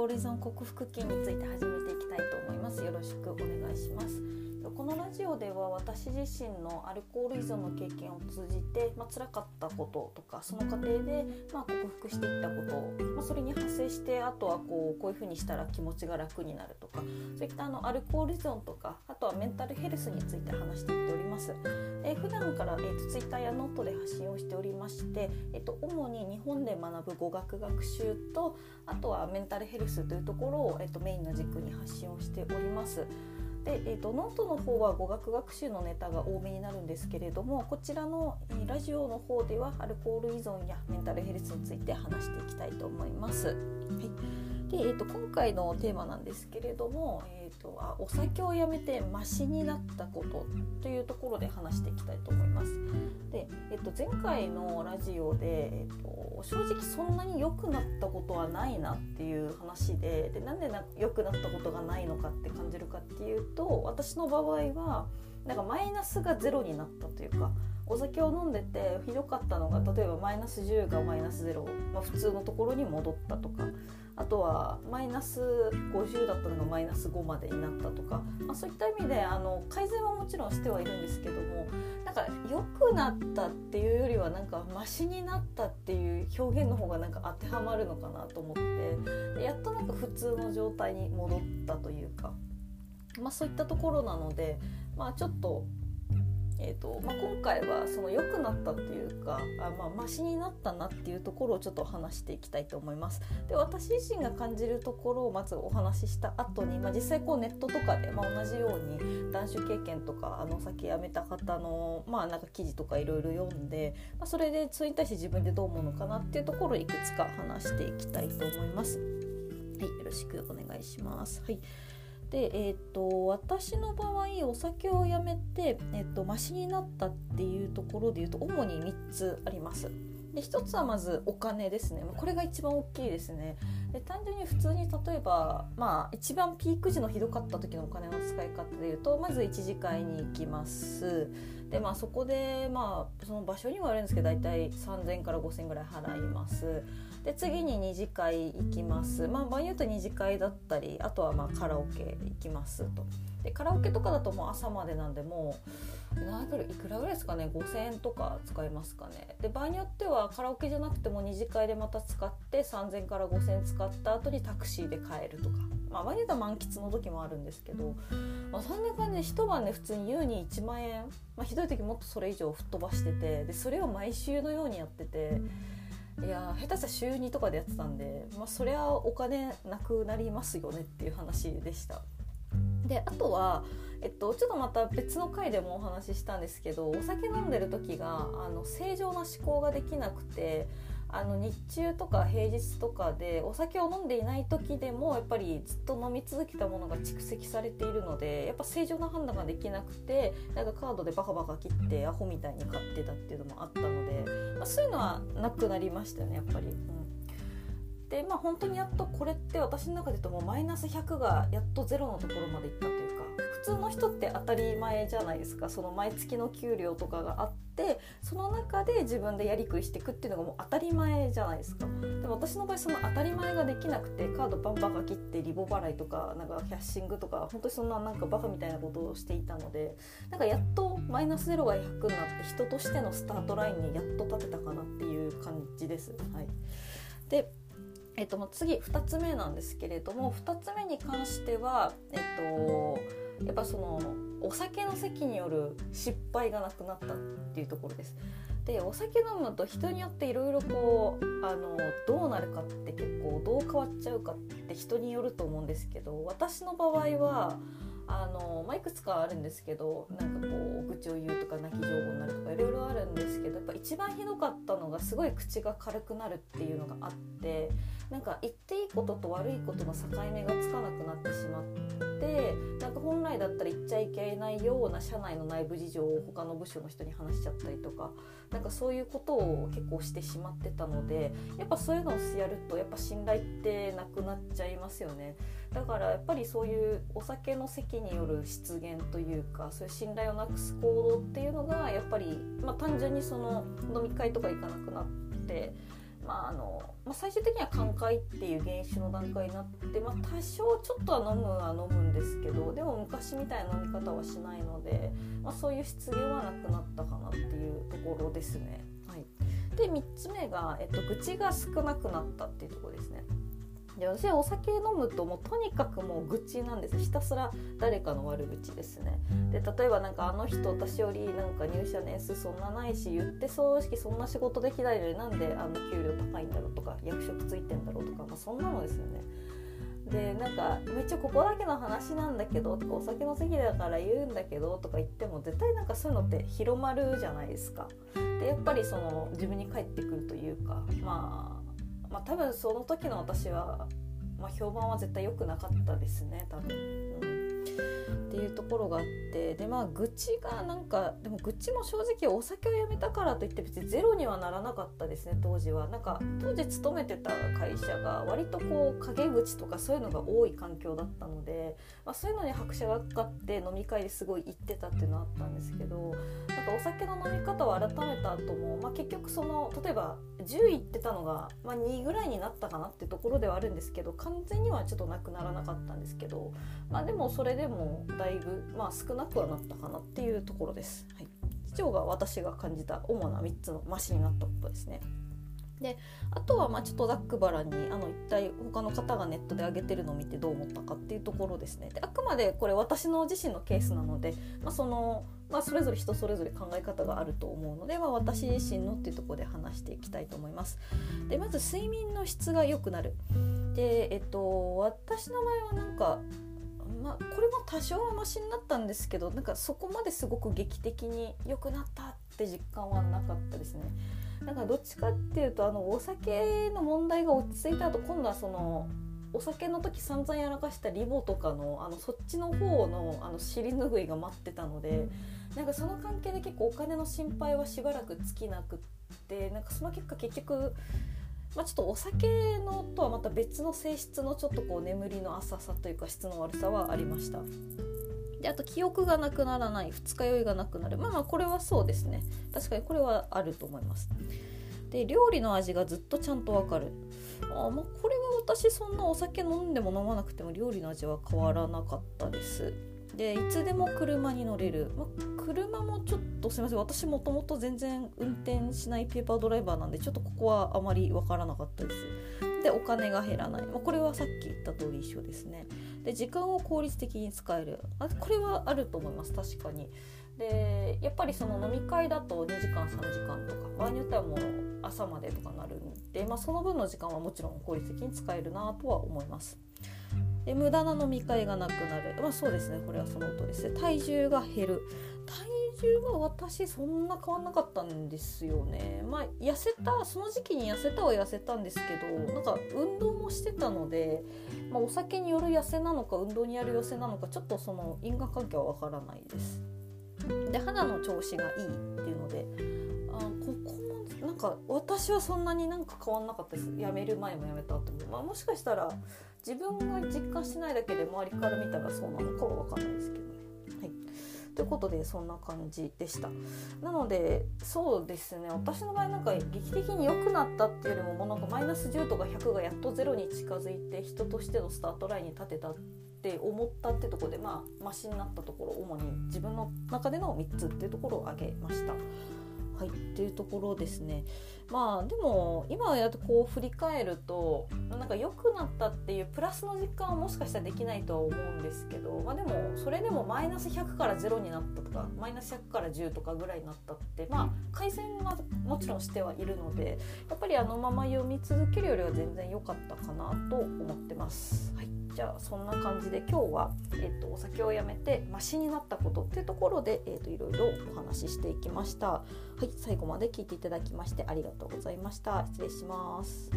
コール依存克服期について始めていきたいと思います。よろしくお願いします。このラジオでは私自身のアルコール依存の経験を通じて、まあ辛かったこととかその過程で、まあ、克服していったこと、まあ、それに派生してあとはこうこういうふうにしたら気持ちが楽になるとかそういったあのアルコール依存とかあとはメンタルヘルスについて話していっております。えー、普段から、えーと、Twitter やノートで発信をしておりまして、えーと、主に日本で学ぶ語学学習とあとはメンタルヘルスというところを、えーとメインの軸に発信をしております。で、えーと、ノートの方は語学学習のネタが多めになるんですけれどもこちらの、えー、ラジオの方ではアルコール依存やメンタルヘルスについて話していきたいと思います。はいで、えーと、今回のテーマなんですけれども、えーと、あお酒をやめてマシになったことというところで話していきたいと思います。で、えー、と前回のラジオで、えー、と正直そんなに良くなったことはないなっていう話ででなんでな良くなったことがないのかって感じるかっていうと私の場合はなんかマイナスがゼロになったというかお酒を飲んでてひどかったのが例えばマイナス10がマイナス0、まあ、普通のところに戻ったとかあとはマイナス50だったのがマイナス5までになったとか、まあ、そういった意味であの改善はもちろんしてはいるんですけどもなんか良くなったっていうよりはなんかマシになったっていう表現の方がなんか当てはまるのかなと思ってやっとなんか普通の状態に戻ったというか、まあ、そういったところなので、まあ、ちょっとえーとまあ、今回はその良くなったっていうかあ、まあ、マシになったなっていうところをちょっと話していきたいと思います。で私自身が感じるところをまずお話しした後に、まあ、実際こうネットとかで、まあ、同じように断酒経験とかあのお酒やめた方の、まあ、なんか記事とかいろいろ読んで、まあ、それでそれに対して自分でどう思うのかなっていうところをいくつか話していきたいと思います。はい、よろしくお願いします。はいで、えーと、私の場合お酒をやめて、えーと、マシになったっていうところでいうと主に3つあります。で1つはまずお金ですね。これが一番大きいですね。で単純に普通に例えばまあ一番ピーク時のひどかった時のお金の使い方でいうとまず1次会に行きます。でまあそこでまあその場所にもあるんですけど大体3000から5000ぐらい払います。で次に2次会行きます。まあ場合によって2次会だったりあとはまあカラオケ行きますと。でカラオケとかだともう朝までなんでもう何いくらぐらいですかね5,000円とか使いますかね。で場合によってはカラオケじゃなくても2次会でまた使って3,000から5,000円使った後にタクシーで帰るとか。まあ場合によっては満喫の時もあるんですけど、まあ、そんな感じで一晩ね普通に優に1万円、まあ、ひどい時もっとそれ以上吹っ飛ばしててでそれを毎週のようにやってて。いや下手したら週2とかでやってたんで、まあ、そりゃお金なくなりますよねっていう話でした。であとは、えっと、ちょっとまた別の回でもお話ししたんですけどお酒飲んでる時があの正常な思考ができなくてあの日中とか平日とかでお酒を飲んでいない時でもやっぱりずっと飲み続けたものが蓄積されているのでやっぱ正常な判断ができなくてなんかカードでバカバカ切ってアホみたいに買ってたっていうのもあったので、まあ、そういうのはなくなりましたよねやっぱり。うんでまあ本当にやっとこれって私の中で言うともうマイナス100がやっとゼロのところまでいったというか普通の人って当たり前じゃないですかその毎月の給料とかがあってその中で自分でやりくりしていくっていうのがもう当たり前じゃないですかでも私の場合その当たり前ができなくてカードバンバカ切ってリボ払いとかなんかキャッシングとか本当にそんななんかバカみたいなことをしていたのでなんかやっとマイナスゼロが100になって人としてのスタートラインにやっと立てたかなっていう感じです。はい、でえっと、次2つ目なんですけれども2つ目に関しては、えっと、やっぱそのお酒の席による失敗がなくなったっていうところです。でお酒飲むと人によっていろいろこうあのどうなるかって結構どう変わっちゃうかって人によると思うんですけど私の場合はあの、まあ、いくつかあるんですけどなんかこう愚痴を言うとか泣き情報になるとかいろいろあるんですけどやっぱ一番ひどかったのがすごい口が軽くなるっていうのがあってなんか言っていいことと悪いことの境目がつかなくなってしまってなんか本来だったら言っちゃいけないような社内の内部事情を他の部署の人に話しちゃったりとかなんかそういうことを結構してしまってたのでやっぱそういうのをやるとやっぱ信頼ってなくなっちゃいますよね。だからやっぱりそういうお酒の席による失言というかそういう信頼をなくす行動っていうのがやっぱり、まあ、単純にその飲み会とか行かなくなって。まああのまあ、最終的には寛解っていう原種の段階になって、まあ、多少ちょっとは飲むは飲むんですけどでも昔みたいな飲み方はしないので、まあ、そういう失言はなくなったかなっていうところですね。はい、で3つ目が、えっと、愚痴が少なくなったっていうところですね。で私お酒飲むともうとにかくもう愚痴なんですひたすら誰かの悪口ですね。で例えばなんかあの人私よりなんか入社年数そんなないし言って葬式そんな仕事できないのになんであの給料高いんだろうとか役職ついてんだろうとか、まあ、そんなのですよね。でなんかめっちゃここだけの話なんだけどとかお酒の席だから言うんだけどとか言っても絶対なんかそういうのって広まるじゃないですか。でやっぱりその自分に返ってくるというかまあまあ多分その時の私は、まあ、評判は絶対良くなかったですね多分。うんっていうところがあってでまあ愚痴がなんかでも愚痴も正直お酒をやめたからといって別にゼロにはならなかったですね当時はなんか当時勤めてた会社が割とこう陰口とかそういうのが多い環境だったので、まあ、そういうのに拍車がかかって飲み会ですごい行ってたっていうのはあったんですけどなんかお酒の飲み方を改めた後も、まあ、結局その例えば10行ってたのが、まあ、2ぐらいになったかなってところではあるんですけど完全にはちょっとなくならなかったんですけど、まあ、でもそれでもだいぶ、まあ、少なくはなったかなっていうところです。はい、以上が私が感じた主な3つのマシになったことですね。であとはまあちょっとざっくばらにあの一体他の方がネットで上げてるのを見てどう思ったかっていうところですねであくまでこれ私の自身のケースなので、まあ、そのまあ、それぞれ人それぞれ考え方があると思うので、まあ、私自身のっていうところで話していきたいと思います。でまず睡眠の質が良くなる。でえっと私の場合はなんかまあ、これも多少はマシになったんですけどなんかそこまですごく劇的に良くなったって実感はなかったですね。だかどっちかっていうとあのお酒の問題が落ち着いた後今度はそのお酒の時散々やらかしたリボとかのあのそっちの方のあの尻拭いが待ってたのでなんかその関係で結構お金の心配はしばらく尽きなくってなんかその結果結局まあ、ちょっとお酒のとはまた別の性質のちょっとこう眠りの浅さというか質の悪さはありました。であと記憶がなくならない二日酔いがなくなるまあまあこれはそうですね確かにこれはあると思います。で料理の味がずっとちゃんとわかるあ、まあ、これは私そんなお酒飲んでも飲まなくても料理の味は変わらなかったです。でいつでも車に乗れる、ま、車もちょっとすいません。私もともと全然運転しないペーパードライバーなんでちょっとここはあまり分からなかったです。でお金が減らない、ま、これはさっき言った通り一緒ですね。で時間を効率的に使える。あこれはあると思います。確かに。でやっぱりその飲み会だと2時間3時間とか場合によってはもう朝までとかなるんで、まあ、その分の時間はもちろん効率的に使えるなとは思います。で無駄な飲み会がなくなる。まあそうですね。これはその通りです。ね体重が減る。体重は私そんな変わんなかったんですよね。まあ痩せたその時期に痩せたは痩せたんですけどなんか運動もしてたので、まあ、お酒による痩せなのか運動による痩せなのかちょっとその因果関係はわからないです。で肌の調子がいいっていうのであここなんか私はそんなになんか変わんなかったです。やめる前もやめた後も、まあ、もしかしたら自分が実感してないだけで周りから見たらそうなのかは分かんないですけどね。はい。ということでそんな感じでした。なのでそうですね。私の場合なんか劇的に良くなったっていうよりももうなんかマイナス10とか100がやっと0に近づいて人としてのスタートラインに立てたって思ったってとこでまあマシになったところ主に自分の中での3つっていうところを挙げました。はいっていうところですねまあでも今やっとこう振り返るとなんか良くなったっていうプラスの実感はもしかしたらできないとは思うんですけど、まあ、でもそれでもマイナス100から0になったとかマイナス100から10とかぐらいになったってまあ改善はもちろんしてはいるのでやっぱりあのまま読み続けるよりは全然良かったかなと思ってます。はいじゃあそんな感じで今日は、えーと、お酒をやめてマシになったことっていうところで、えーと、いろいろお話ししていきました。はい、最後まで聞いていただきましてありがとうございました。失礼します。